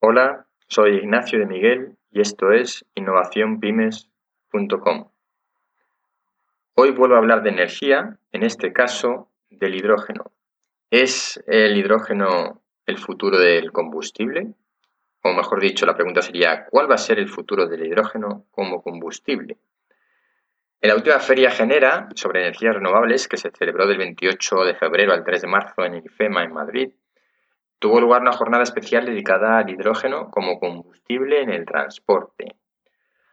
Hola, soy Ignacio de Miguel y esto es innovacionpymes.com. Hoy vuelvo a hablar de energía, en este caso del hidrógeno. ¿Es el hidrógeno el futuro del combustible? O mejor dicho, la pregunta sería, ¿cuál va a ser el futuro del hidrógeno como combustible? En la última feria Genera sobre energías renovables, que se celebró del 28 de febrero al 3 de marzo en IFEMA en Madrid, tuvo lugar una jornada especial dedicada al hidrógeno como combustible en el transporte.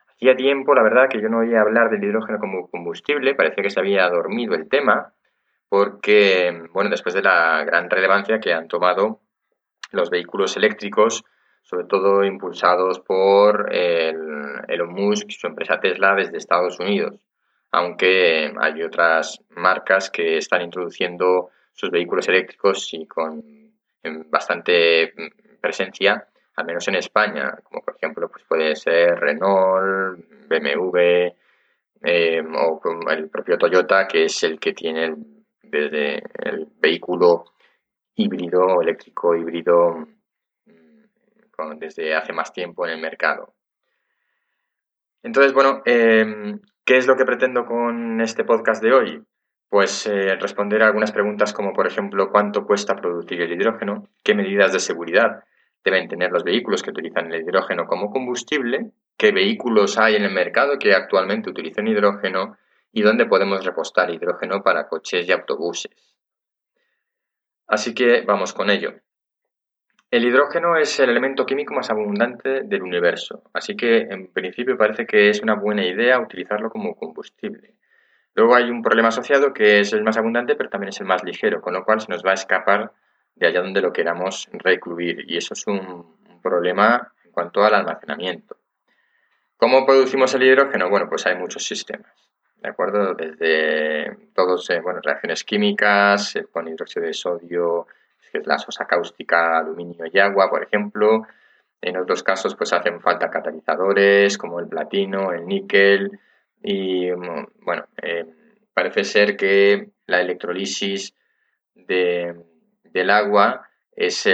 Hacía tiempo, la verdad, que yo no oía hablar del hidrógeno como combustible, parecía que se había dormido el tema, porque, bueno, después de la gran relevancia que han tomado los vehículos eléctricos, sobre todo impulsados por el, Elon Musk y su empresa Tesla desde Estados Unidos, aunque hay otras marcas que están introduciendo sus vehículos eléctricos y con bastante presencia, al menos en España, como por ejemplo pues puede ser Renault, BMW eh, o el propio Toyota, que es el que tiene desde el vehículo híbrido, eléctrico híbrido, mm, desde hace más tiempo en el mercado. Entonces, bueno, em, ¿qué es lo que pretendo con este podcast de hoy? Pues eh, responder a algunas preguntas como, por ejemplo, cuánto cuesta producir el hidrógeno, qué medidas de seguridad deben tener los vehículos que utilizan el hidrógeno como combustible, qué vehículos hay en el mercado que actualmente utilizan hidrógeno y dónde podemos repostar hidrógeno para coches y autobuses. Así que vamos con ello. El hidrógeno es el elemento químico más abundante del universo, así que en principio parece que es una buena idea utilizarlo como combustible. Luego hay un problema asociado que es el más abundante, pero también es el más ligero, con lo cual se nos va a escapar de allá donde lo queramos recluir, y eso es un, problema en cuanto al almacenamiento. ¿Cómo producimos el hidrógeno? Bueno, pues hay muchos sistemas. ¿de acuerdo? Desde todos, eh, bueno, reacciones químicas, con hidróxido de sodio, que es la sosa cáustica, aluminio y agua, por ejemplo. En otros casos, pues hacen falta catalizadores como el platino, el níquel y, mm, bueno, eh, parece ser que la electrolisis del agua es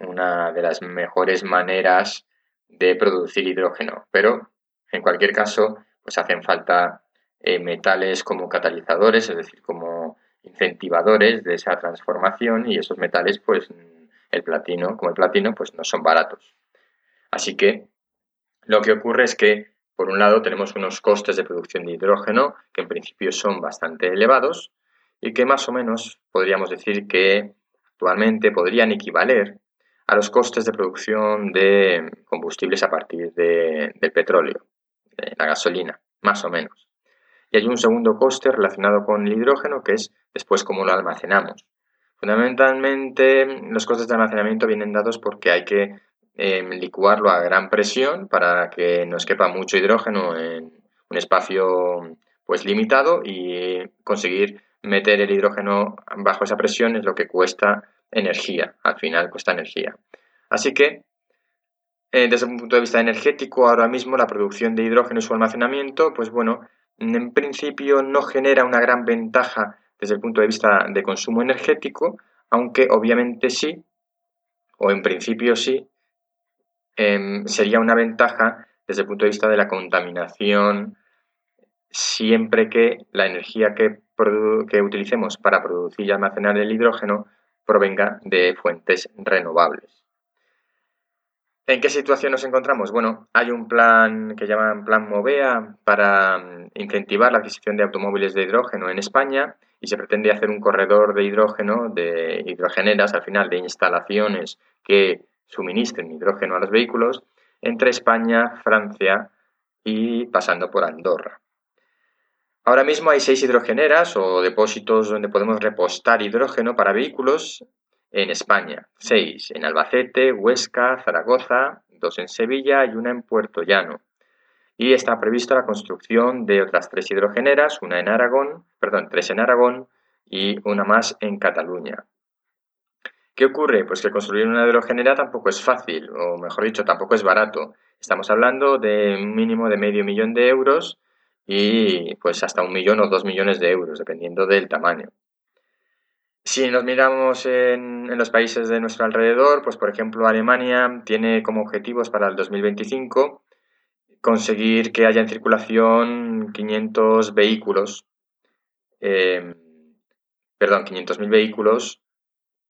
una de las mejores maneras de producir hidrógeno, pero en cualquier caso, pues hacen falta eh, metales como catalizadores, es decir, como incentivadores de esa transformación y esos metales, pues el platino, como el platino, pues no son baratos. Así que lo que ocurre es que, por un lado, tenemos unos costes de producción de hidrógeno que en principio son bastante elevados y que más o menos podríamos decir que actualmente podrían equivaler a los costes de producción de combustibles a partir de, del petróleo, de la gasolina, más o menos. Y hay un segundo coste relacionado con el hidrógeno, que es después cómo lo almacenamos. Fundamentalmente, los costes de almacenamiento vienen dados porque hay que em, licuarlo a gran presión para que nos quepa mucho hidrógeno en un espacio pues limitado y conseguir meter el hidrógeno bajo esa presión es lo que cuesta energía, al final cuesta energía. Así que, eh, desde un punto de vista energético, ahora mismo la producción de hidrógeno y su almacenamiento, pues bueno, en principio no genera una gran ventaja desde el punto de vista de consumo energético, aunque obviamente sí, o en principio sí, em, sería una ventaja desde el punto de vista de la contaminación siempre que la energía que, utilicemos para producir y almacenar el hidrógeno provenga de fuentes renovables. ¿En qué situación nos encontramos? Bueno, hay un plan que llaman Plan Movea para mm, incentivar la adquisición de automóviles de hidrógeno en España y se pretende hacer un corredor de hidrógeno, de hidrogeneras, al final de instalaciones que suministren hidrógeno a los vehículos entre España, Francia y pasando por Andorra. Ahora mismo hay seis hidrogeneras o depósitos donde podemos repostar hidrógeno para vehículos en España, seis en Albacete, Huesca, Zaragoza, dos en Sevilla y una en Puerto Llano. Y está prevista la construcción de otras tres hidrogeneras, una en Aragón, perdón, tres en Aragón y una más en Cataluña. ¿Qué ocurre? Pues que construir una hidrogenera tampoco es fácil, o mejor dicho, tampoco es barato. Estamos hablando de un mínimo de medio millón de euros y pues hasta un millón o dos millones de euros, dependiendo del tamaño. Si nos miramos en, los países de nuestro alrededor, pues por ejemplo Alemania tiene como objetivos para el 2025 conseguir que haya en circulación 500 vehículos, eh, perdón, 500.000 vehículos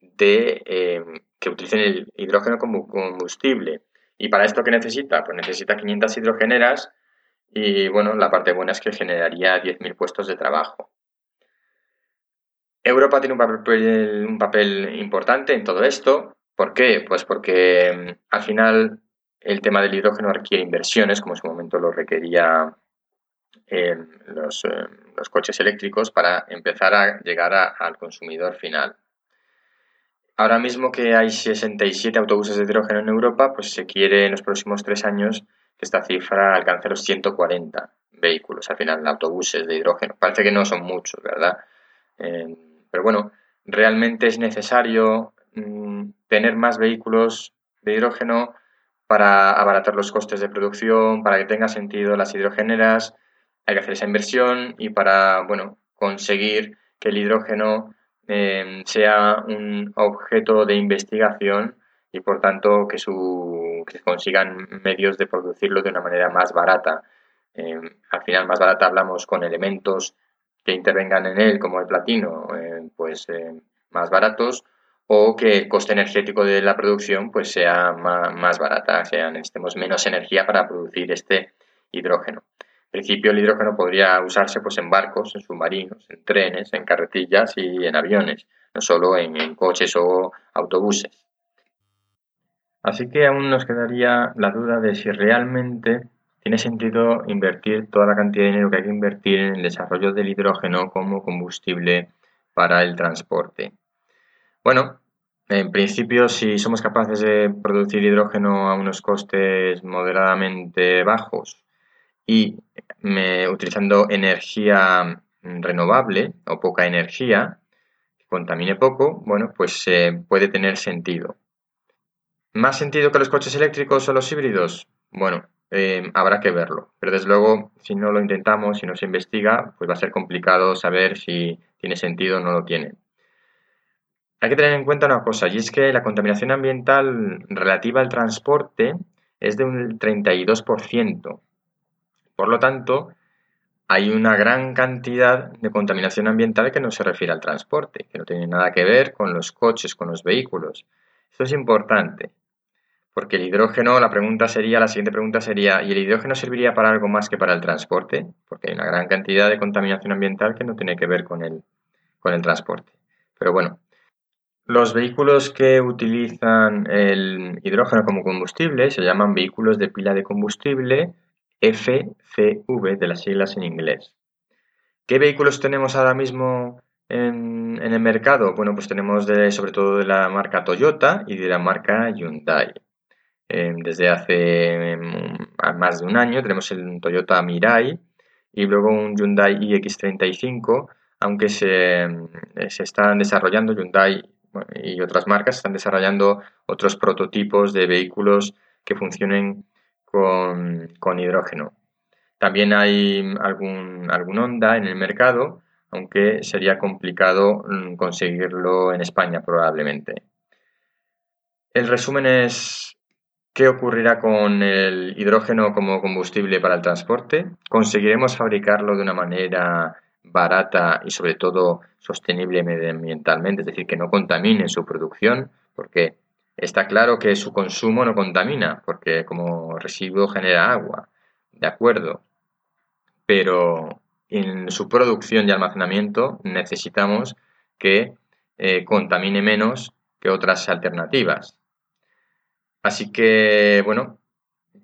de, eh, que utilicen el hidrógeno como combustible. ¿Y para esto qué necesita? Pues necesita 500 hidrogeneras y bueno, la parte buena es que generaría 10.000 puestos de trabajo. Europa tiene un papel, un papel importante en todo esto. ¿Por qué? Pues porque mm, al final el tema del hidrógeno requiere inversiones, como en su momento lo requería eh, los, coches eléctricos, para empezar a llegar al consumidor final. Ahora mismo que hay 67 autobuses de hidrógeno en Europa, pues se quiere en los próximos tres años que esta cifra alcance los 140 vehículos, al final, autobuses de hidrógeno. Parece que no son muchos, ¿verdad? Eh, pero bueno, realmente es necesario mm, tener más vehículos de hidrógeno para abaratar los costes de producción, para que tenga sentido las hidrogeneras, hay que hacer esa inversión y para, bueno, conseguir que el hidrógeno Em, sea un objeto de investigación y por tanto que, su, que consigan medios de producirlo de una manera más barata. Em, al final más barata hablamos con elementos que intervengan en él como el platino, em, pues más baratos o que el coste energético de la producción pues sea más, más barata, sea necesitemos menos energía para producir este hidrógeno. Principio el hidrógeno podría usarse pues, en barcos, en submarinos, en trenes, en carretillas y en aviones, no solo en, coches o autobuses. Así que aún nos quedaría la duda de si realmente tiene sentido invertir toda la cantidad de dinero que hay que invertir en el desarrollo del hidrógeno como combustible para el transporte. Bueno, en principio, si somos capaces de producir hidrógeno a unos costes moderadamente bajos y utilizando energía renovable o poca energía, que contamine poco, bueno, pues eh, puede tener sentido. ¿Más sentido que los coches eléctricos o los híbridos? Bueno, eh, habrá que verlo. Pero desde luego, si no lo intentamos, si no se investiga, pues va a ser complicado saber si tiene sentido o no lo tiene. Hay que tener en cuenta una cosa, y es que la contaminación ambiental relativa al transporte es de un 32%. Por lo tanto, hay una gran cantidad de contaminación ambiental que no se refiere al transporte, que no tiene nada que ver con los coches, con los vehículos. Esto es importante, porque el hidrógeno, la pregunta sería, la siguiente pregunta sería, ¿y el hidrógeno serviría para algo más que para el transporte? Porque hay una gran cantidad de contaminación ambiental que no tiene que ver con el, con el transporte. Pero bueno, los vehículos que utilizan el hidrógeno como combustible se llaman vehículos de pila de combustible FCV de las siglas en inglés. ¿Qué vehículos tenemos ahora mismo en, el mercado? Bueno, pues tenemos sobre todo de la marca Toyota y de la marca Hyundai. Em, desde hace em, más de un año tenemos el Toyota Mirai y luego un Hyundai iX35, aunque se, em, se están desarrollando Hyundai y otras marcas están desarrollando otros prototipos de vehículos que funcionen con, hidrógeno. También hay algún, algún Honda en el mercado, aunque sería complicado mm, conseguirlo en España probablemente. El resumen es qué ocurrirá con el hidrógeno como combustible para el transporte. ¿Conseguiremos fabricarlo de una manera barata y sobre todo sostenible medioambientalmente, es decir, que no contamine su producción? Porque Está claro que su consumo no contamina, porque como residuo genera agua, de acuerdo. Pero en su producción y almacenamiento necesitamos que eh, contamine menos que otras alternativas. Así que, bueno,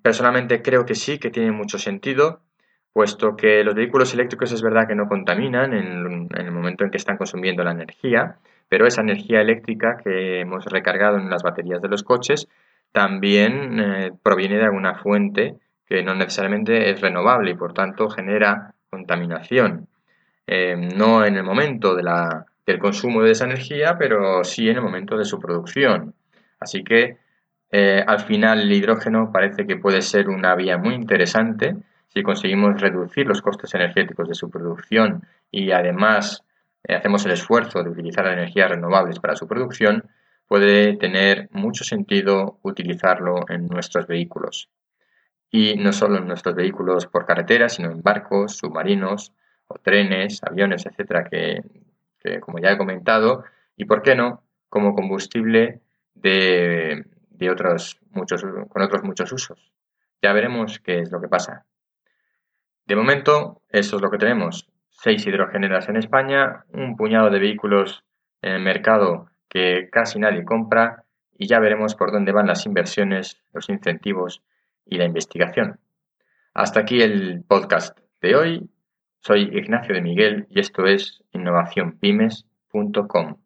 personalmente creo que sí, que tiene mucho sentido, puesto que los vehículos eléctricos es verdad que no contaminan en el momento en que están consumiendo la energía, pero esa energía eléctrica que hemos recargado en las baterías de los coches también eh, proviene de alguna fuente que no necesariamente es renovable y por tanto genera contaminación. Eh, no en el momento de la, del consumo de esa energía, pero sí en el momento de su producción. Así que eh, al final el hidrógeno parece que puede ser una vía muy interesante si conseguimos reducir los costes energéticos de su producción y además hacemos el esfuerzo de utilizar energías renovables para su producción, puede tener mucho sentido utilizarlo en nuestros vehículos. Y no solo en nuestros vehículos por carretera, sino en barcos, submarinos o trenes, aviones, etcétera, que, como ya he comentado, y por qué no, como combustible de, de otros muchos, con otros muchos usos. Ya veremos qué es lo que pasa. De momento, eso es lo que tenemos. Seis hidrogeneras en España, un puñado de vehículos en el mercado que casi nadie compra y ya veremos por dónde van las inversiones, los incentivos y la investigación. Hasta aquí el podcast de hoy. Soy Ignacio de Miguel y esto es innovacionpymes.com.